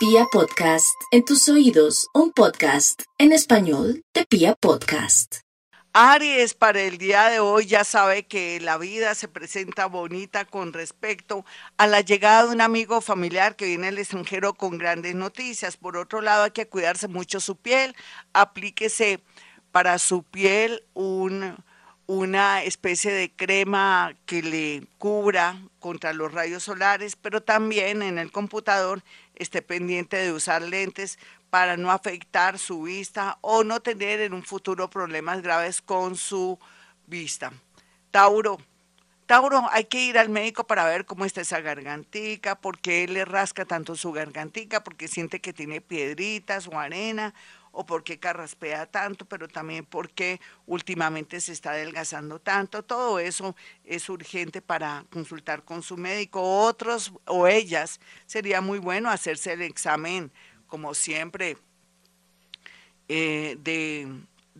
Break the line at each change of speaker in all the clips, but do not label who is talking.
Pia Podcast, en tus oídos, un podcast en español de Pia Podcast.
Aries, para el día de hoy ya sabe que la vida se presenta bonita con respecto a la llegada de un amigo familiar que viene del extranjero con grandes noticias. Por otro lado, hay que cuidarse mucho su piel, aplíquese para su piel un una especie de crema que le cubra contra los rayos solares, pero también en el computador esté pendiente de usar lentes para no afectar su vista o no tener en un futuro problemas graves con su vista. Tauro. Tauro, hay que ir al médico para ver cómo está esa gargantica, por qué le rasca tanto su gargantica, porque siente que tiene piedritas o arena o por qué carraspea tanto, pero también porque últimamente se está adelgazando tanto. Todo eso es urgente para consultar con su médico. Otros o ellas sería muy bueno hacerse el examen, como siempre, eh, de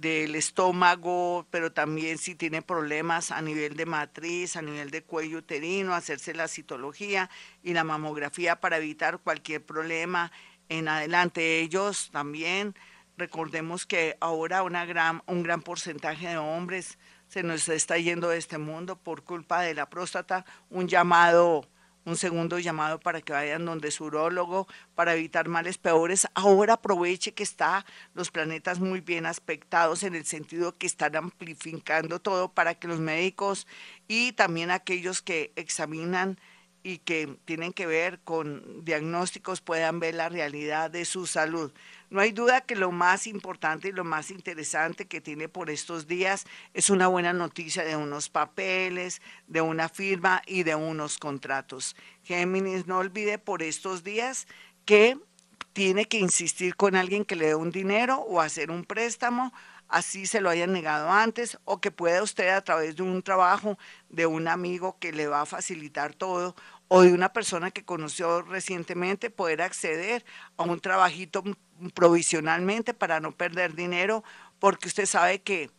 del estómago, pero también si tiene problemas a nivel de matriz, a nivel de cuello uterino, hacerse la citología y la mamografía para evitar cualquier problema en adelante. Ellos también Recordemos que ahora un gran porcentaje de hombres se nos está yendo de este mundo por culpa de la próstata. Un llamado, un segundo llamado para que vayan donde su urólogo para evitar males peores. Ahora aproveche que está los planetas muy bien aspectados en el sentido que están amplificando todo para que los médicos y también aquellos que examinan y que tienen que ver con diagnósticos puedan ver la realidad de su salud. No hay duda que lo más importante y lo más interesante que tiene por estos días es una buena noticia de unos papeles, de una firma y de unos contratos. Géminis, no olvide por estos días que tiene que insistir con alguien que le dé un dinero o hacer un préstamo así se lo hayan negado antes, o que pueda usted a través de un trabajo de un amigo que le va a facilitar todo, o de una persona que conoció recientemente, poder acceder a un trabajito provisionalmente para no perder dinero, porque usted sabe que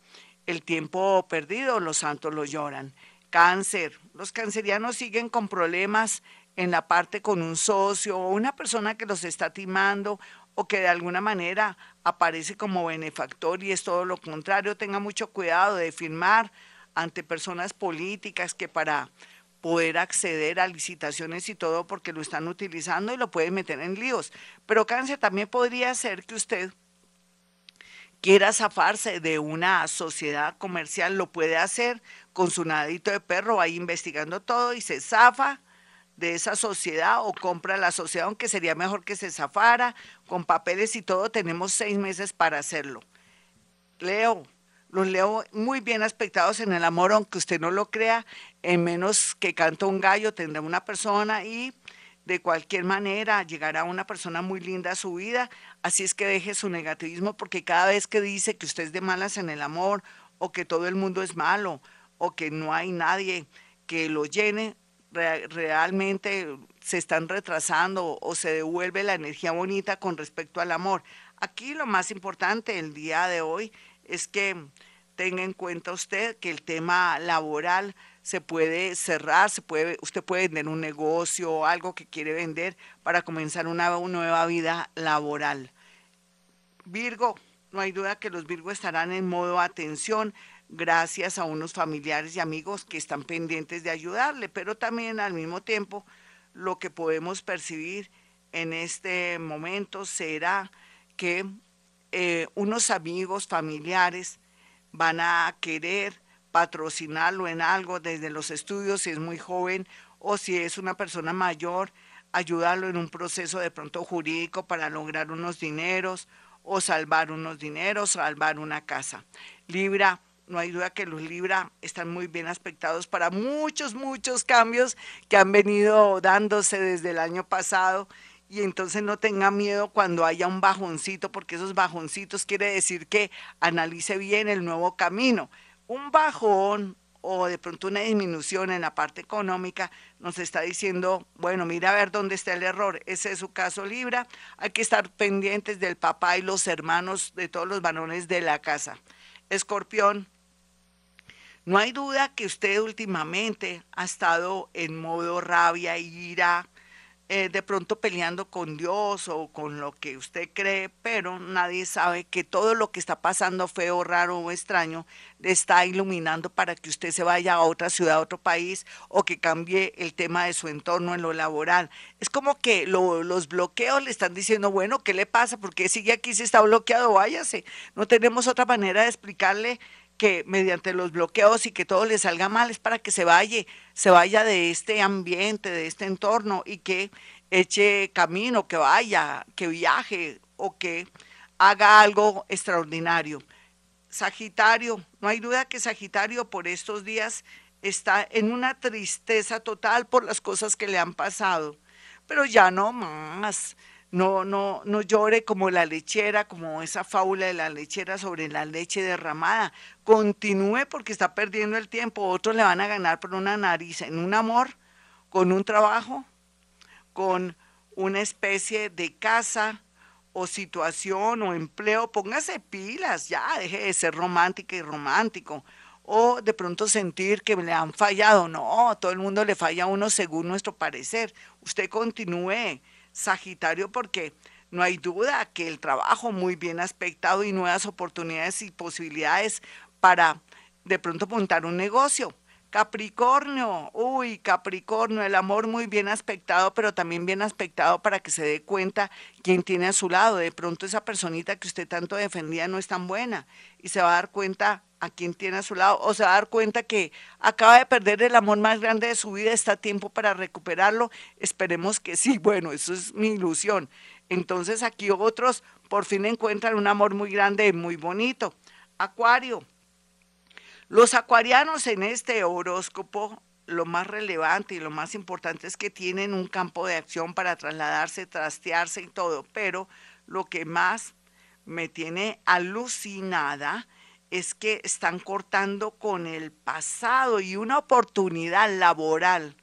el tiempo perdido los santos lo lloran. Cáncer, los cancerianos siguen con problemas en la parte con un socio o una persona que los está timando o que de alguna manera aparece como benefactor y es todo lo contrario. Tenga mucho cuidado de firmar ante personas políticas que para poder acceder a licitaciones y todo porque lo están utilizando y lo pueden meter en líos. Pero cáncer también podría ser que usted quiera zafarse de una sociedad comercial, lo puede hacer con su nadito de perro, ahí investigando todo y se zafa de esa sociedad o compra la sociedad, aunque sería mejor que se zafara con papeles y todo, tenemos seis meses para hacerlo. Leo, los leo muy bien aspectados en el amor, aunque usted no lo crea, en menos que canta un gallo tendrá una persona y de cualquier manera llegará una persona muy linda a su vida, así es que deje su negativismo porque cada vez que dice que usted es de malas en el amor o que todo el mundo es malo o que no hay nadie que lo llene, realmente se están retrasando o se devuelve la energía bonita con respecto al amor. Aquí lo más importante el día de hoy es que tenga en cuenta usted que el tema laboral se puede cerrar, se puede, usted puede vender un negocio o algo que quiere vender para comenzar una nueva vida laboral. Virgo, no hay duda que los Virgo estarán en modo atención, gracias a unos familiares y amigos que están pendientes de ayudarle, pero también al mismo tiempo lo que podemos percibir en este momento será que eh, unos amigos familiares van a querer patrocinarlo en algo desde los estudios si es muy joven o si es una persona mayor, ayudarlo en un proceso de pronto jurídico para lograr unos dineros o salvar unos dineros, salvar una casa. Libra, no hay duda que los Libra están muy bien aspectados para muchos, muchos cambios que han venido dándose desde el año pasado. Y entonces no tenga miedo cuando haya un bajoncito, porque esos bajoncitos quiere decir que analice bien el nuevo camino. Un bajón o de pronto una disminución en la parte económica nos está diciendo, bueno, mira a ver dónde está el error. Ese es su caso Libra. Hay que estar pendientes del papá y los hermanos de todos los varones de la casa. Escorpión, no hay duda que usted últimamente ha estado en modo rabia, ira, eh, de pronto peleando con Dios o con lo que usted cree, pero nadie sabe que todo lo que está pasando feo, raro o extraño está iluminando para que usted se vaya a otra ciudad, a otro país o que cambie el tema de su entorno en lo laboral. Es como que los bloqueos le están diciendo, bueno, ¿qué le pasa? Porque sigue aquí si está bloqueado? Váyase. No tenemos otra manera de explicarle que mediante los bloqueos y que todo le salga mal es para que se vaya, se vaya de este ambiente, de este entorno y que eche camino, que vaya, que viaje o que haga algo extraordinario. Sagitario, no hay duda que Sagitario por estos días está en una tristeza total por las cosas que le han pasado, pero ya no más no, no, no llore como la lechera, como esa fábula de la lechera sobre la leche derramada. Continúe porque está perdiendo el tiempo. Otros le van a ganar por una nariz en un amor, con un trabajo, con una especie de casa o situación o empleo. Póngase pilas, ya, deje de ser romántica y romántico. O de pronto sentir que le han fallado. No, todo el mundo le falla a uno según nuestro parecer. Usted continúe Sagitario porque no hay duda que el trabajo muy bien aspectado y nuevas oportunidades y posibilidades para de pronto montar un negocio. Capricornio, uy, Capricornio, el amor muy bien aspectado, pero también bien aspectado para que se dé cuenta quién tiene a su lado. De pronto esa personita que usted tanto defendía no es tan buena y se va a dar cuenta a quién tiene a su lado o se va a dar cuenta que acaba de perder el amor más grande de su vida, está a tiempo para recuperarlo. Esperemos que sí, bueno, eso es mi ilusión. Entonces aquí otros por fin encuentran un amor muy grande y muy bonito. Acuario, los acuarianos en este horóscopo, lo más relevante y lo más importante es que tienen un campo de acción para trasladarse, trastearse y todo, pero lo que más me tiene alucinada es que están cortando con el pasado y una oportunidad laboral,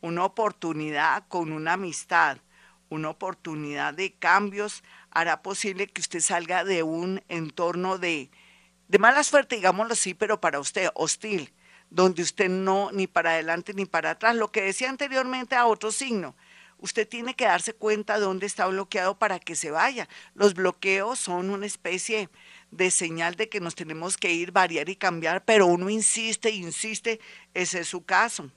una oportunidad con una amistad, una oportunidad de cambios. Hará posible que usted salga de un entorno de de mala suerte, digámoslo así, pero para usted, hostil, donde usted no ni para adelante ni para atrás. Lo que decía anteriormente a otro signo, usted tiene que darse cuenta de dónde está bloqueado para que se vaya. Los bloqueos son una especie de señal de que nos tenemos que ir, variar y cambiar, pero uno insiste, insiste, ese es su caso.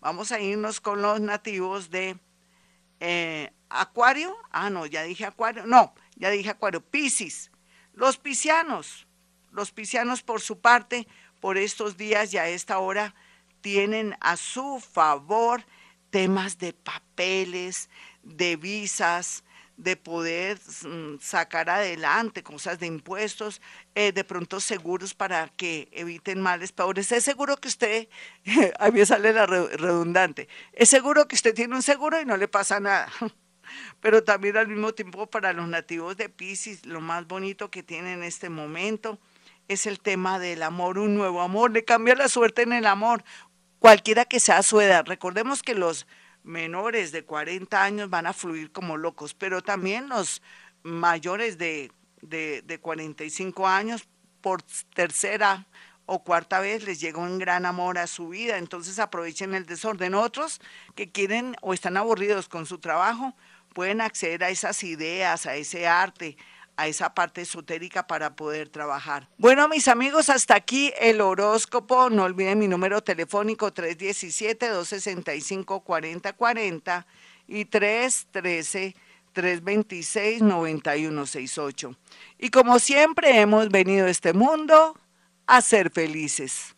Vamos a irnos con los nativos de eh, Acuario. Ah, no, ya dije Acuario. No, ya dije Acuario. Piscis. Los piscianos los piscianos, por su parte, por estos días y a esta hora, tienen a su favor temas de papeles, de visas, de poder mm, sacar adelante cosas de impuestos, eh, de pronto seguros para que eviten males peores. Es seguro que usted, a mí sale la redundante, es seguro que usted tiene un seguro y no le pasa nada. Pero también al mismo tiempo para los nativos de Pisces, lo más bonito que tienen en este momento es el tema del amor, un nuevo amor, le cambia la suerte en el amor, cualquiera que sea su edad. Recordemos que los menores de 40 años van a fluir como locos, pero también los mayores de, de, de 45 años, por tercera o cuarta vez les llega un gran amor a su vida, entonces aprovechen el desorden. Otros que quieren o están aburridos con su trabajo, pueden acceder a esas ideas, a ese arte, a esa parte esotérica para poder trabajar. Bueno, mis amigos, hasta aquí el horóscopo. No olviden mi número telefónico 317-265-4040 y 313-326-9168. Y como siempre hemos venido a este mundo a ser felices.